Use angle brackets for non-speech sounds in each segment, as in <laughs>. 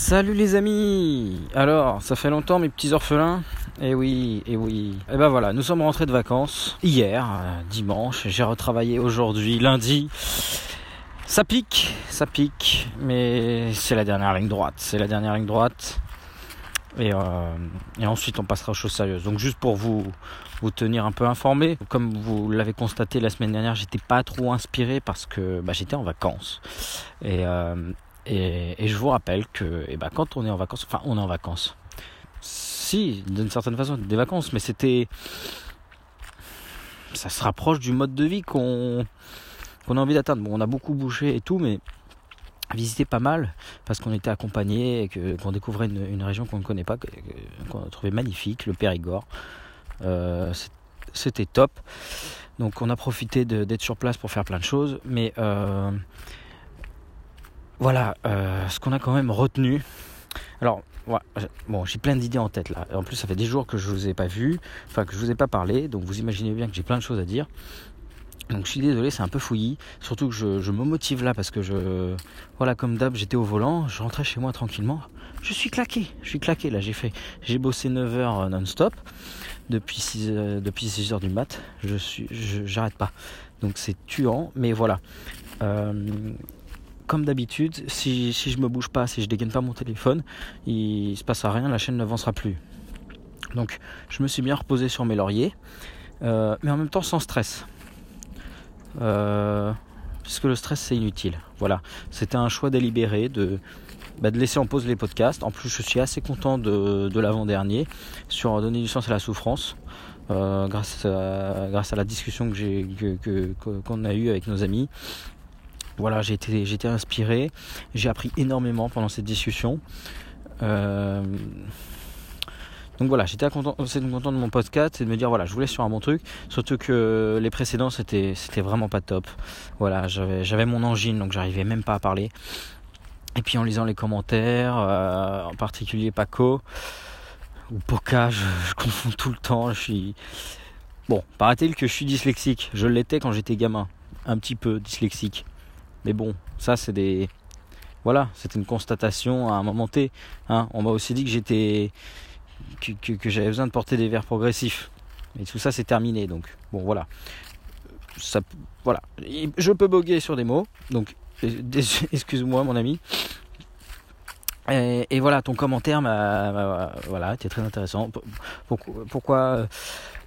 Salut les amis Alors, ça fait longtemps mes petits orphelins Eh oui, eh oui. Et ben voilà, nous sommes rentrés de vacances hier, euh, dimanche, j'ai retravaillé aujourd'hui, lundi. Ça pique, ça pique, mais c'est la dernière ligne droite, c'est la dernière ligne droite. Et, euh, ensuite on passera aux choses sérieuses. Donc juste pour vous, vous tenir un peu informé, comme vous l'avez constaté la semaine dernière, j'étais pas trop inspiré parce que bah, j'étais en vacances. Et, euh, et, je vous rappelle que eh ben, quand on est en vacances, enfin on est en vacances, si d'une certaine façon des vacances, mais c'était, ça se rapproche du mode de vie qu'on a envie d'atteindre. Bon, on a beaucoup bougé et tout, mais visité pas mal parce qu'on était accompagné et qu'on découvrait une, région qu'on ne connaît pas, qu'on a trouvé magnifique, le Périgord. Euh, c'était top. Donc on a profité d'être sur place pour faire plein de choses, mais euh, voilà, euh, ce qu'on a quand même retenu. Alors, bon, j'ai plein d'idées en tête là. En plus, ça fait des jours que je vous ai pas vu, enfin que je vous ai pas parlé, donc vous imaginez bien que j'ai plein de choses à dire. Donc je suis désolé, c'est un peu fouillis. Surtout que je, me motive là parce que je. Voilà, comme d'hab, j'étais au volant, je rentrais chez moi tranquillement. Je suis claqué, je suis claqué là. J'ai fait. J'ai bossé 9 heures euh, non-stop. Depuis 6, euh, depuis 6 heures du mat. Je suis. J'arrête pas. Donc c'est tuant, mais voilà. Euh, comme d'habitude, si, si, je me bouge pas, si je dégaine pas mon téléphone, il se passera rien, la chaîne n'avancera plus. Donc je me suis bien reposé sur mes lauriers, euh, mais en même temps sans stress. Euh, puisque le stress c'est inutile. Voilà, c'était un choix délibéré de, bah, de laisser en pause les podcasts. En plus, je suis assez content de, de l'avant-dernier sur donner du sens à la souffrance. Euh, grâce, à, la discussion que, qu'on a eue avec nos amis voilà, j'ai été, inspiré, j'ai appris énormément pendant cette discussion. Euh, donc voilà, j'étais content, content de mon podcast et de me dire voilà, je voulais sur un bon truc. Surtout que les précédents c'était vraiment pas top. Voilà, j'avais mon angine donc j'arrivais même pas à parler. Et puis en lisant les commentaires, euh, en particulier Paco ou Poca, je, confonds tout le temps. Je bon, paraît-il que je suis dyslexique. Je l'étais quand j'étais gamin, un petit peu dyslexique. Mais bon, ça c'est des. Voilà, c'était une constatation à un moment T. Hein. On m'a aussi dit que j'étais. que, j'avais besoin de porter des verres progressifs. Et tout ça c'est terminé. Donc, bon voilà. Ça, voilà. Je peux boguer sur des mots. Donc, <laughs> excuse-moi mon ami. Et, voilà, ton commentaire m'a, voilà, était très intéressant. Pourquoi,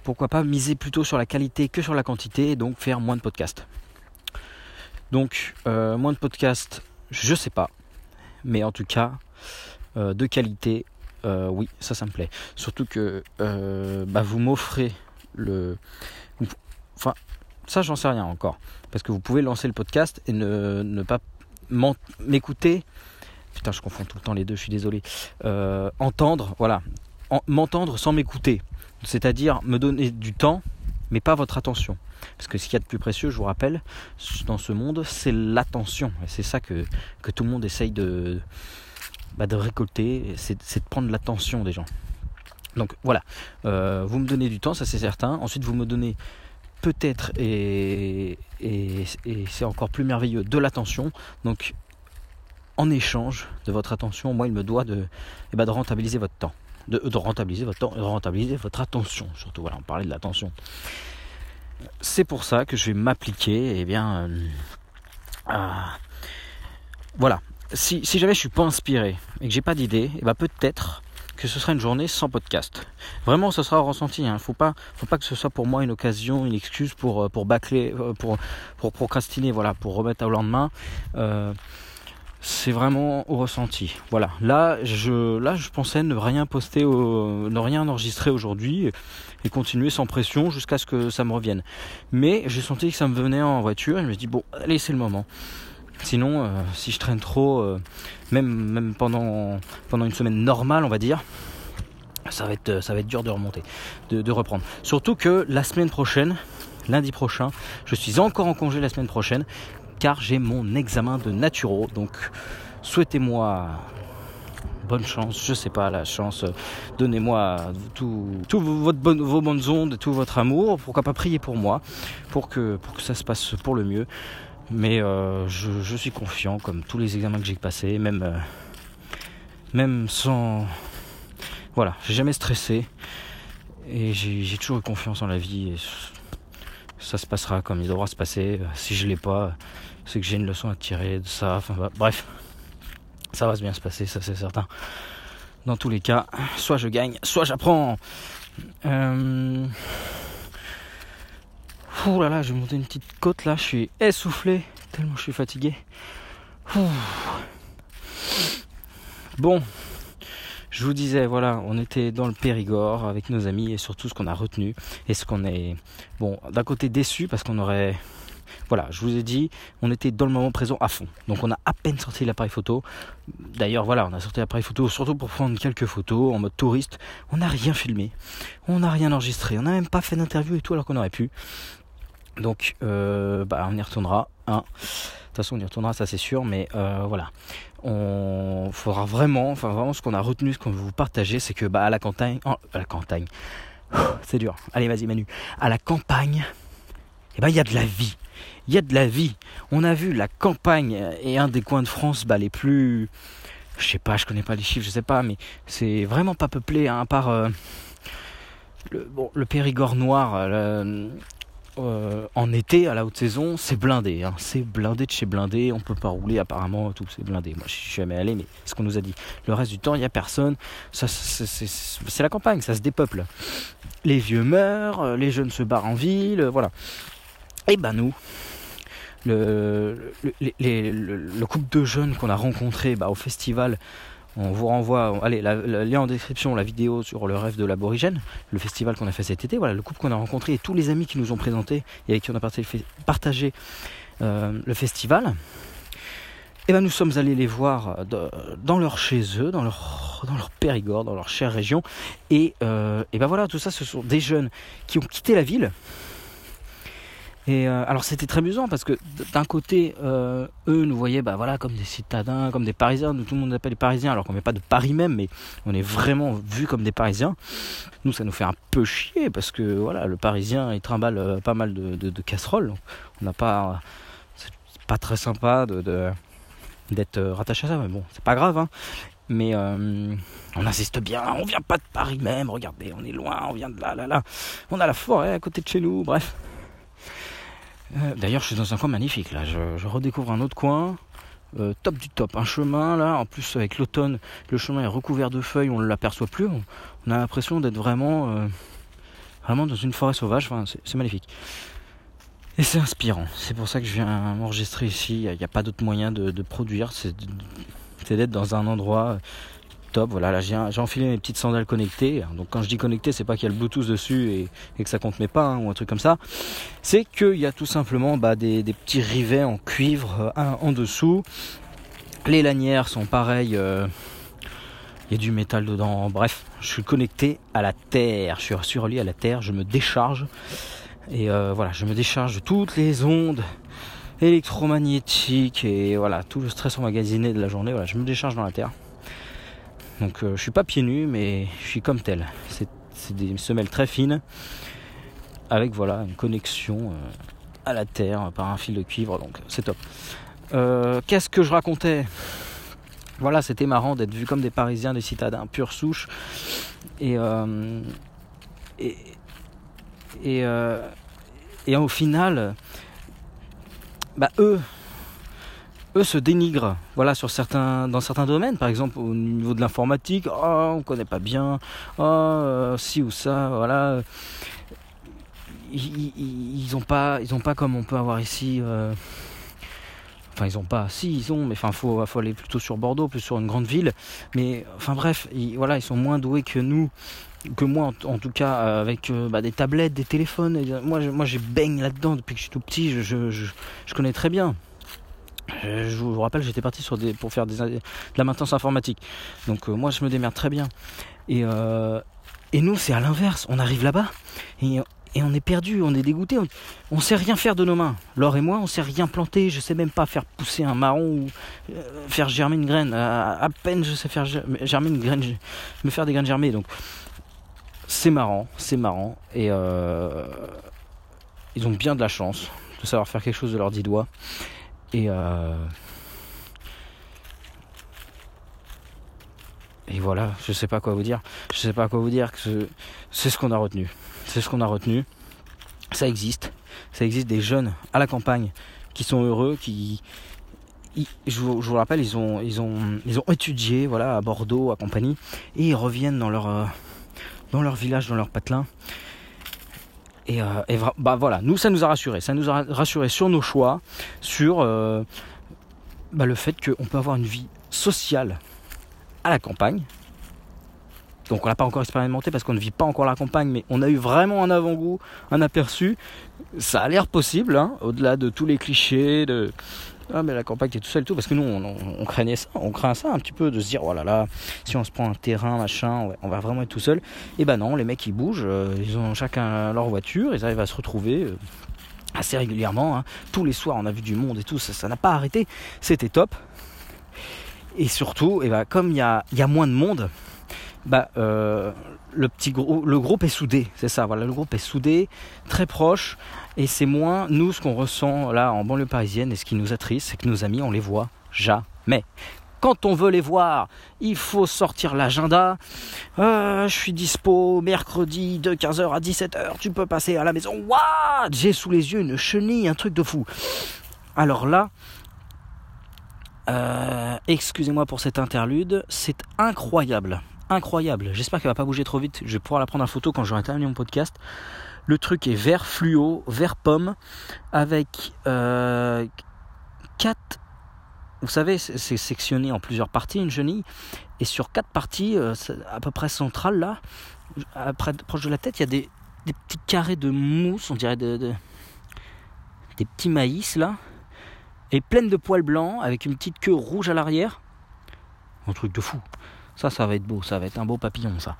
pourquoi pas miser plutôt sur la qualité que sur la quantité et donc faire moins de podcasts donc, euh, moins de podcasts, je sais pas. Mais en tout cas, euh, de qualité, euh, oui, ça, ça me plaît. Surtout que bah, vous m'offrez le. Enfin, ça, j'en sais rien encore. Parce que vous pouvez lancer le podcast et ne, pas m'écouter. Putain, je confonds tout le temps les deux, je suis désolé. entendre, voilà. M'entendre sans m'écouter. C'est-à-dire me donner du temps, mais pas votre attention. Parce que ce qu'il y a de plus précieux, je vous rappelle, dans ce monde, c'est l'attention. Et c'est ça que, que tout le monde essaye de, bah, de récolter, c'est de prendre l'attention des gens. Donc voilà, euh, vous me donnez du temps, ça c'est certain. Ensuite, vous me donnez peut-être, et, et, c'est encore plus merveilleux, de l'attention. Donc en échange de votre attention, moi il me doit de, eh ben, de rentabiliser votre temps. De, de, rentabiliser votre temps, de rentabiliser votre attention surtout. Voilà, on parlait de l'attention c'est pour ça que je vais m'appliquer, eh bien, euh, voilà. Si, jamais je suis pas inspiré et que j'ai pas d'idée, eh ben peut-être que ce sera une journée sans podcast. Vraiment, ce sera ressenti. Hein. faut pas, faut pas que ce soit pour moi une occasion, une excuse pour euh, bâcler, euh, pour pour procrastiner, voilà, pour remettre au lendemain. C'est vraiment au ressenti. Voilà. Là, je, là, je pensais ne rien poster, ne rien enregistrer aujourd'hui et continuer sans pression jusqu'à ce que ça me revienne. Mais j'ai senti que ça me venait en voiture et je me dit bon, allez, c'est le moment. Sinon, euh, si je traîne trop, euh, même, pendant, une semaine normale, on va dire, ça va être, être dur de remonter, de reprendre. Surtout que la semaine prochaine, lundi prochain, je suis encore en congé la semaine prochaine, car j'ai mon examen de naturo. Donc, souhaitez-moi bonne chance, je sais pas, la chance. Donnez-moi tout, tout votre vos bonnes ondes, tout votre amour. Pourquoi pas prier pour moi, pour que, pour que ça se passe pour le mieux. Mais euh, je, suis confiant, comme tous les examens que j'ai passés, même, euh, même sans. Voilà, j'ai jamais stressé. Et j'ai toujours eu confiance en la vie. Et ça se passera comme il devra se passer. Si je l'ai pas, c'est que j'ai une leçon à tirer de ça. Bah, bref, ça va bien se passer, ça c'est certain. Dans tous les cas, soit je gagne, soit j'apprends. Euh... Ouh là là, j'ai monté une petite côte là, je suis essoufflé, tellement je suis fatigué. Bon, je vous disais, voilà, on était dans le Périgord avec nos amis et surtout ce qu'on a retenu et ce qu'on est, bon, d'un côté déçu parce qu'on aurait, voilà, je vous ai dit, on était dans le moment présent à fond. Donc on a à peine sorti l'appareil photo. D'ailleurs, voilà, on a sorti l'appareil photo surtout pour prendre quelques photos en mode touriste. On n'a rien filmé, on n'a rien enregistré, on n'a même pas fait d'interview et tout alors qu'on aurait pu. Donc, euh, bah, on y retournera. Hein. De toute façon, on y retournera, ça c'est sûr, mais euh, voilà. On faudra vraiment, enfin vraiment, ce qu'on a retenu, ce qu'on veut vous partager, c'est que bah, à la campagne, à la campagne, c'est dur. Allez, vas-y, Manu. À la campagne, eh ben, il y a de la vie. Il y a de la vie. On a vu la campagne et un des coins de France bah, les plus. Je sais pas, je connais pas les chiffres, je sais pas, mais c'est vraiment pas peuplé, hein, à part. Euh, le, Périgord noir, euh, en été, à la haute saison, c'est blindé. Hein. C'est blindé de chez blindé. On peut pas rouler apparemment, tout c'est blindé. Moi, je suis jamais allé, mais ce qu'on nous a dit. Le reste du temps, il y a personne. C'est la campagne, ça se dépeuple. Les vieux meurent, euh, les jeunes se barrent en ville, voilà. Et ben nous, le, le, couple de jeunes qu'on a rencontré bah, au festival on vous renvoie, allez, le lien en description, la vidéo sur le rêve de l'aborigène, le festival qu'on a fait cet été. Voilà, le couple qu'on a rencontré et tous les amis qui nous ont présenté et avec qui on a partagé euh, le festival. Et eh ben nous sommes allés les voir dans leur chez eux, dans leur, dans leur Périgord, dans leur chère région. Et, euh, ben voilà, tout ça, ce sont des jeunes qui ont quitté la ville, et euh, alors c'était très amusant parce que d'un côté, euh, eux nous voyaient bah, voilà, comme des citadins, comme des Parisiens. Nous, tout le monde appelle les Parisiens alors qu'on n'est pas de Paris même, mais on est vraiment vus comme des Parisiens. Nous, ça nous fait un peu chier parce que voilà, le Parisien il trimballe euh, pas mal de, de, casseroles. On n'a pas, c'est pas très sympa de, d'être rattaché à ça, mais bon, c'est pas grave. Hein. Mais on insiste bien, on vient pas de Paris même. Regardez, on est loin, on vient de là, là, là. On a la forêt à côté de chez nous, bref. Euh, d'ailleurs, je suis dans un coin magnifique là. Je, redécouvre un autre coin. Euh, top du top. Un chemin là, en plus avec l'automne, le chemin est recouvert de feuilles, on ne l'aperçoit plus. On, a l'impression d'être vraiment, euh, vraiment dans une forêt sauvage. Enfin, c'est magnifique. Et c'est inspirant. C'est pour ça que je viens m'enregistrer ici. Il n'y a, pas d'autre moyen de produire. C'est d'être dans un endroit Voilà, là j'ai enfilé mes petites sandales connectées. Donc quand je dis connecté, c'est pas qu'il y a le Bluetooth dessus et, que ça compte mes pas hein, ou un truc comme ça. C'est qu'il y a tout simplement bah, des, petits rivets en cuivre euh, en dessous. Les lanières sont pareilles. Euh, il y a du métal dedans. Bref, je suis connecté à la terre. Je suis relié à la terre. Je me décharge. Et euh, voilà, je me décharge de toutes les ondes électromagnétiques et voilà, tout le stress emmagasiné de la journée. Voilà, je me décharge dans la terre. Donc euh, je suis pas pieds nus, mais je suis comme tel. C'est des semelles très fines, avec voilà une connexion euh, à la terre par un fil de cuivre, donc c'est top. Euh, qu'est-ce que je racontais? Voilà, c'était marrant d'être vu comme des Parisiens, des citadins pure souche, et et, et, et au final, bah eux eux se dénigrent voilà sur certains dans certains domaines. Par exemple au niveau de l'informatique oh on connaît pas bien. Oh si ou ça voilà. Ils, ont pas ils ont pas comme on peut avoir ici euh, enfin ils ont pas si ils ont mais enfin faut faut aller plutôt sur Bordeaux plus sur une grande ville. Mais enfin bref voilà ils sont moins doués que nous que moi en, tout cas euh, avec bah, des tablettes des téléphones. Moi moi j'ai baigne là dedans depuis que je suis tout petit. Je, je connais très bien je vous rappelle, j'étais parti pour faire de la maintenance informatique. Donc euh, moi, je me démerde très bien. Et, euh, et nous, c'est à l'inverse. On arrive là-bas et, on est perdu, on est dégoûté. On, ne sait rien faire de nos mains. Laure et moi, on sait rien planter. Je sais même pas faire pousser un marron ou faire germer une graine. À, peine je sais faire germer une graine, me faire des graines germées. Donc c'est marrant, c'est marrant. Et ils ont bien de la chance de savoir faire quelque chose de leurs dix doigts. Et, euh, et voilà, je sais pas quoi vous dire. Je sais pas quoi vous dire. que C'est ce qu'on a retenu. C'est ce qu'on a retenu. Ça existe. Ça existe des jeunes à la campagne qui sont heureux, qui, je, vous, rappelle, ils ils ils ont étudié, voilà, à Bordeaux, à compagnie, et ils reviennent dans leur, euh, dans leur village, dans leur patelin. Et, euh, bah voilà, nous ça nous a rassuré, ça nous a rassuré sur nos choix, sur euh, bah, le fait qu'on peut avoir une vie sociale à la campagne. Donc on l'a pas encore expérimenté parce qu'on ne vit pas encore la campagne, mais on a eu vraiment un avant-goût, un aperçu. Ça a l'air possible, hein, au-delà de tous les clichés, de ah mais la campagne est tout seul tout parce que nous on, craignait ça on craint ça un petit peu de se dire oh là là si on se prend un terrain machin on va vraiment être tout seul. Et ben non les mecs ils bougent euh, ils ont chacun leur voiture ils arrivent à se retrouver euh, assez régulièrement hein. tous les soirs on a vu du monde et tout ça n'a pas arrêté. C'était top. Et surtout et ben, comme il y a, y a moins de monde bah, euh, le petit groupe, le groupe est soudé, c'est ça. Voilà, le groupe est soudé, très proche, et c'est moins nous ce qu'on ressent là en banlieue parisienne. Et ce qui nous attriste, c'est que nos amis, on les voit jamais. Quand on veut les voir, il faut sortir l'agenda. Euh, je suis dispo mercredi de 15h à 17h. Tu peux passer à la maison. Waouh J'ai sous les yeux une chenille, un truc de fou. Alors là, euh, excusez-moi pour cette interlude, c'est incroyable incroyable. J'espère qu'elle va pas bouger trop vite. Je vais pouvoir la prendre en photo quand j'aurai terminé mon podcast. Le truc est vert fluo, vert pomme, avec euh, quatre. Vous savez, c'est sectionné en plusieurs parties une chenille, et sur quatre parties, euh, à peu près centrales là, après, proche de la tête, il y a des, petits carrés de mousse, on dirait des petits maïs là, et pleine de poils blancs, avec une petite queue rouge à l'arrière. Un truc de fou. Ça, ça va être beau, ça va être un beau papillon, ça.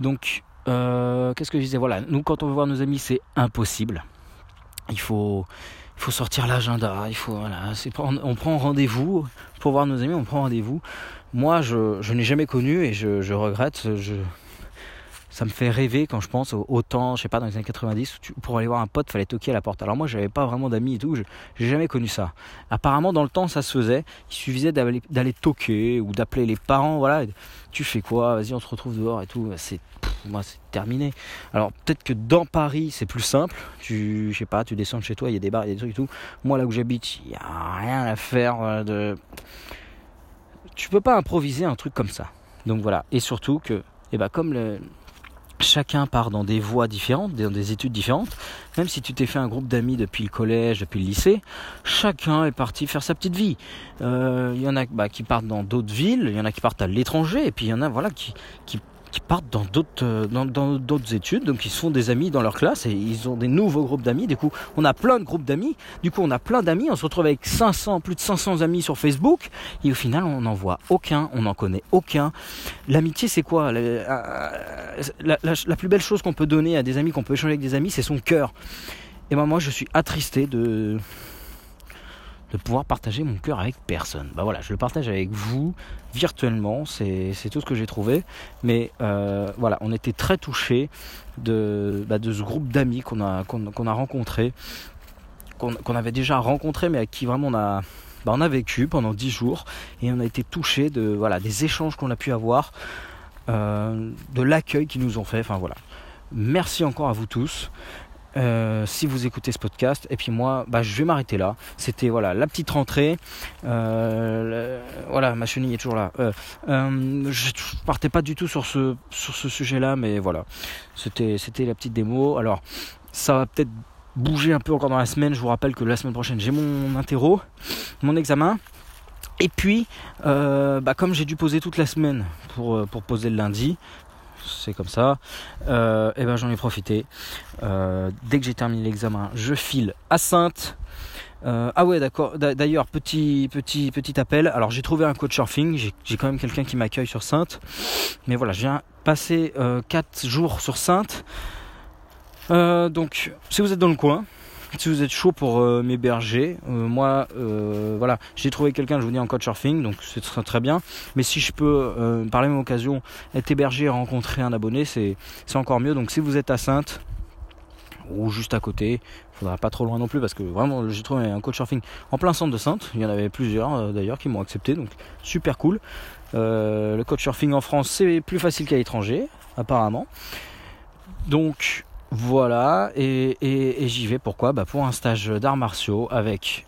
Donc, euh, qu'est-ce que je disais? Voilà, nous, quand on veut voir nos amis, c'est impossible. Il faut, il faut sortir l'agenda, il faut, voilà, on prend rendez-vous pour voir nos amis, on prend rendez-vous. Moi, je, je n'ai jamais connu et je, je regrette. Je, ça me fait rêver quand je pense au, temps, je sais pas, dans les années 90, où pour aller voir un pote, il fallait toquer à la porte. Alors moi, j'avais pas vraiment d'amis et tout, j'ai jamais connu ça. Apparemment, dans le temps, ça se faisait. Il suffisait d'aller toquer ou d'appeler les parents, voilà. Tu fais quoi? Vas-y, on se retrouve dehors et tout. C'est moi, c'est terminé. Alors peut-être que dans Paris, c'est plus simple. Tu, je sais pas, tu descends de chez toi, il y a des bars, il y a des trucs et tout. Moi, là où j'habite, il y a rien à faire euh, de. Tu peux pas improviser un truc comme ça. Donc voilà. Et surtout que, eh ben, comme le, chacun part dans des voies différentes, dans des études différentes. Même si tu t'es fait un groupe d'amis depuis le collège, depuis le lycée, chacun est parti faire sa petite vie. Euh, il y en a bah, qui partent dans d'autres villes, il y en a qui partent à l'étranger, et puis il y en a voilà qui, qui qui partent dans d'autres euh, dans, études, donc ils se font des amis dans leur classe et ils ont des nouveaux groupes d'amis. Du coup, on a plein de groupes d'amis. Du coup, on a plein d'amis. On se retrouve avec 500, plus de 500 amis sur Facebook et au final, on n'en voit aucun, on n'en connaît aucun. L'amitié, c'est quoi? Euh, la, la, plus belle chose qu'on peut donner à des amis, qu'on peut échanger avec des amis, c'est son cœur. Et ben moi, je suis attristé de de pouvoir partager mon cœur avec personne. Bah voilà, je le partage avec vous virtuellement, c'est tout ce que j'ai trouvé. Mais euh, voilà, on était très touchés de, bah, de ce groupe d'amis qu'on a, qu'on qu'on avait déjà rencontré, mais avec qui vraiment on a, bah, on a vécu pendant dix jours et on a été touchés de voilà des échanges qu'on a pu avoir, euh, de l'accueil qu'ils nous ont fait. Enfin voilà. Merci encore à vous tous. Euh, si vous écoutez ce podcast. Et puis moi, bah, je vais m'arrêter là. C'était voilà la petite rentrée. Euh, voilà, ma chenille est toujours là. Euh, je partais pas du tout sur ce sur ce sujet-là, mais voilà, c'était c'était la petite démo. Alors, ça va peut-être bouger un peu encore dans la semaine. Je vous rappelle que la semaine prochaine, j'ai mon interro, mon examen. Et puis, bah, comme j'ai dû poser toute la semaine pour, pour poser le lundi, c'est comme ça. Euh, et ben j'en ai profité. Euh, dès que j'ai terminé l'examen, je file à Sainte. Euh, ah ouais d'accord. D'ailleurs petit petit petit appel. Alors j'ai trouvé un coach surfing. J'ai quand même quelqu'un qui m'accueille sur Sainte. Mais voilà, j'ai passé 4 jours sur Sainte. donc si vous êtes dans le coin, si vous êtes chaud pour euh, m'héberger, euh, moi, euh, voilà, j'ai trouvé quelqu'un, je vous dis, en surfing, donc c'est très bien. Mais si je peux, par la même occasion, être hébergé et rencontrer un abonné, c'est encore mieux. Donc si vous êtes à Sainte, ou juste à côté. Faudra pas trop loin non plus parce que vraiment j'ai trouvé un coach surfing en plein centre de Sainte. Il y en avait plusieurs euh, d'ailleurs qui m'ont accepté, donc super cool. Euh, le coach surfing en France c'est plus facile qu'à l'étranger, apparemment. Donc voilà, et, j'y vais pourquoi? Bah Pour un stage d'arts martiaux avec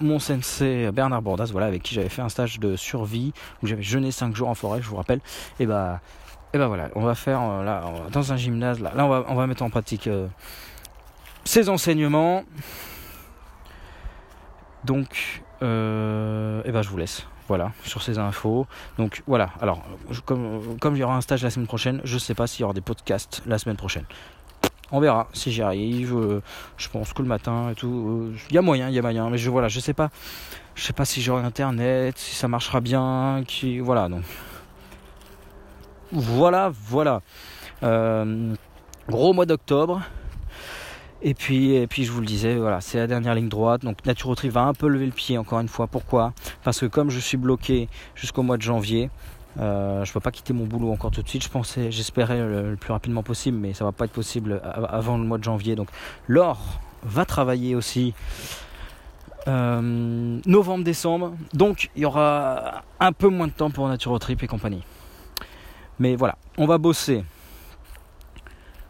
mon sensei Bernard Bordas, voilà, avec qui j'avais fait un stage de survie où j'avais jeûné 5 jours en forêt, je vous rappelle. Et bah, et bah voilà, on va faire euh, là dans un gymnase, là, là on, va, on va mettre en pratique euh, ces enseignements. Donc, euh, et bah je vous laisse. Voilà, sur ces infos. Donc voilà, alors comme, comme il y aura un stage la semaine prochaine, je sais pas s'il y aura des podcasts la semaine prochaine. On verra si j'y arrive. Euh, je pense que le matin et tout. Il y a moyen, il y a moyen. Mais je voilà, je sais pas. Je sais pas si j'aurai internet, si ça marchera bien. Qui, voilà, donc. Voilà, voilà. Euh, gros mois d'octobre. Et puis, et puis je vous le disais, voilà, c'est la dernière ligne droite. Donc Naturotree va un peu lever le pied encore une fois. Pourquoi? Parce que comme je suis bloqué jusqu'au mois de janvier, euh, je ne peux pas quitter mon boulot encore tout de suite. Je pensais, j'espérais le, plus rapidement possible, mais ça va pas être possible avant le mois de janvier. Donc Laure va travailler aussi euh, novembre-décembre. Donc il y aura un peu moins de temps pour Trip et compagnie. Mais voilà, on va bosser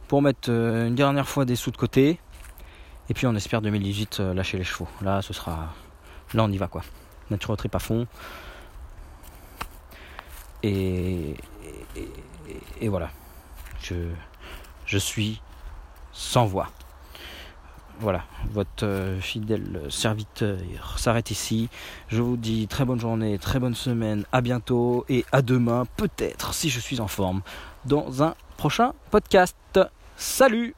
pour mettre euh, une dernière fois des sous de côté. Et puis on espère 2018 lâcher les chevaux. Là, ce sera, là on y va quoi. Trip à fond. Et, voilà, je, je suis sans voix. Voilà, votre euh, fidèle serviteur s'arrête ici. Je vous dis très bonne journée, très bonne semaine, à bientôt et à demain, peut-être si je suis en forme, dans un prochain podcast. Salut